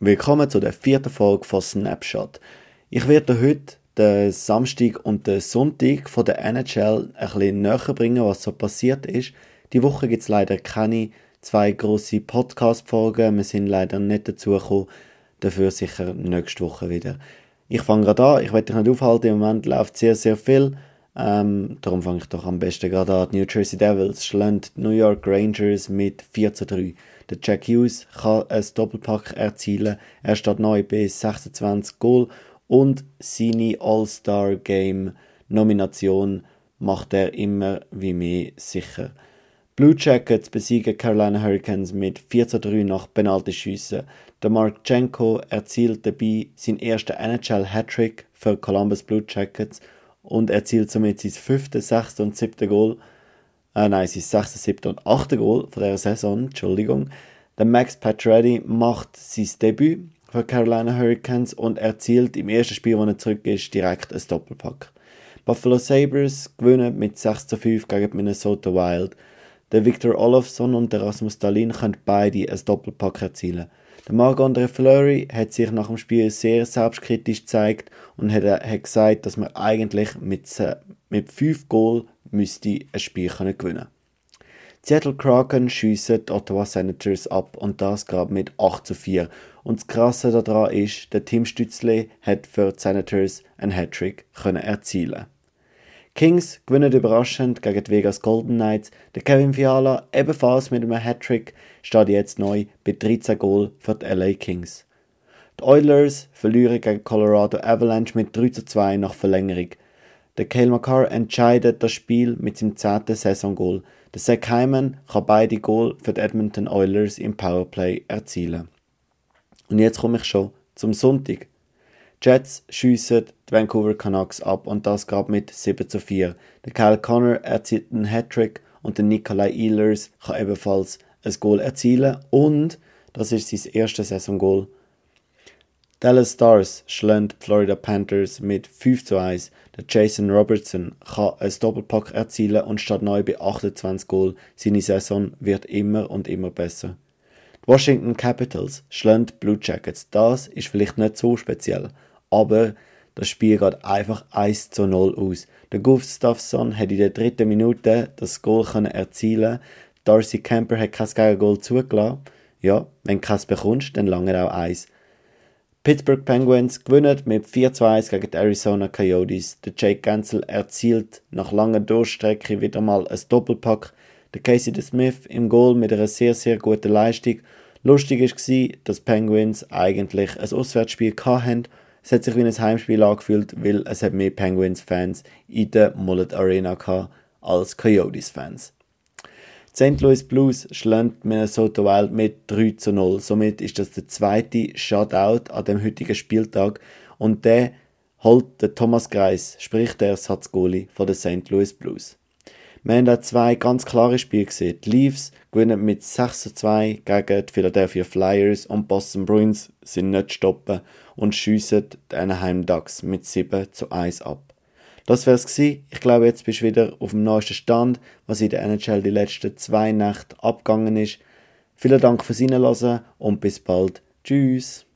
Willkommen zu der vierten Folge von Snapshot. Ich werde heute den Samstag und den Sonntag von der NHL ein näher bringen, was so passiert ist. Die Woche gibt es leider keine zwei grosse Podcast-Folgen. Wir sind leider nicht dazu gekommen. Dafür sicher nächste Woche wieder. Ich fange gerade an. Ich werde dich nicht aufhalten. Im Moment läuft sehr, sehr viel. Ähm, darum fange ich doch am besten gerade an. Die New Jersey Devils schlagen New York Rangers mit 4 zu 3. Der Jack Hughes kann ein Doppelpack erzielen. Er steht neu bei 26 Goal und seine All-Star Game Nomination macht er immer wie mehr sicher. Blue Jackets besiegen Carolina Hurricanes mit 4 zu 3 nach Penaltyschüssen. Der Mark Jenko erzielt dabei seinen ersten NHL-Hattrick für Columbus Blue Jackets und erzielt somit sein fünftes, sechstes und siebtes Goal. Äh, nein, sein sechstes, siebtes und achtes Goal von der Saison, Entschuldigung. Der Max Pacioretty macht sein Debüt für Carolina Hurricanes und erzielt im ersten Spiel, wo er zurück ist, direkt ein Doppelpack. Buffalo Sabres gewinnen mit 6 zu 5 gegen Minnesota Wild. Der Victor Olofsson und der Rasmus Dahlin können beide ein Doppelpack erzielen. Der Marc-André Fleury hat sich nach dem Spiel sehr selbstkritisch gezeigt und hat, hat gesagt, dass man eigentlich mit, mit 5 Goal müsste ein Spiel können gewinnen Seattle Kraken schiessen die Ottawa Senators ab und das gerade mit 8 zu 4. Und das Krasse daran ist, der Tim Stützle hat für die Senators einen Hattrick erzielen Kings gewinnen überraschend gegen die Vegas Golden Knights. Der Kevin Fiala ebenfalls mit einem Hattrick steht jetzt neu bei 13 Goal für die LA Kings. Die Oilers verlieren gegen Colorado Avalanche mit 3 zu 2 nach Verlängerung. Der Cale McCarr entscheidet das Spiel mit seinem 10. Saisongoal. Der Zach Hyman kann beide Goal für die Edmonton Oilers im Powerplay erzielen. Und jetzt komme ich schon zum Sonntag. Jets schiessen die Vancouver Canucks ab und das gab mit 7 zu 4. Der Kyle Connor erzielt einen Hattrick und der Nikolai Ehlers kann ebenfalls ein Goal erzielen und das ist sein erstes Saisongoal. Dallas Stars schlägt Florida Panthers mit 5 zu 1. Der Jason Robertson kann ein Doppelpack erzielen und steht neu bei 28 Goal. Seine Saison wird immer und immer besser. Die Washington Capitals schlagen Blue Jackets. Das ist vielleicht nicht so speziell aber das Spiel geht einfach 1 zu 0 aus. Der Gustafsson hat in der dritten Minute das Goal erzielen Darcy Camper hat kein Gegengol zugelassen. Ja, wenn du keins bekommst, dann lange auch eins. Pittsburgh Penguins gewinnen mit 4 zu 1 gegen die Arizona Coyotes. Der Jake Gansel erzielt nach langer Durchstrecke wieder mal ein Doppelpack. Der Casey Smith im Goal mit einer sehr, sehr guten Leistung. Lustig war, dass die Penguins eigentlich ein Auswärtsspiel hatten es hat sich wie ein Heimspiel angefühlt, weil es hat mehr Penguins-Fans in der Mullet Arena gehabt als Coyotes-Fans. St. Louis Blues schlägt Minnesota Wild mit 3 zu 0. Somit ist das der zweite Shutout an dem heutigen Spieltag und der holt der Thomas Greis, sprich der Ersatzgoalie von den St. Louis Blues. Wir haben da zwei ganz klare Spiele gesehen. Die Leafs gewinnen mit 6 zu 2 gegen die Philadelphia Flyers und Boston Bruins sind nicht stoppen und schiessen die Anaheim Ducks mit 7 zu 1 ab. Das wär's gewesen. Ich glaube, jetzt bist du wieder auf dem neuesten Stand, was in der NHL die letzten zwei Nächte abgegangen ist. Vielen Dank fürs Reinhören und bis bald. Tschüss.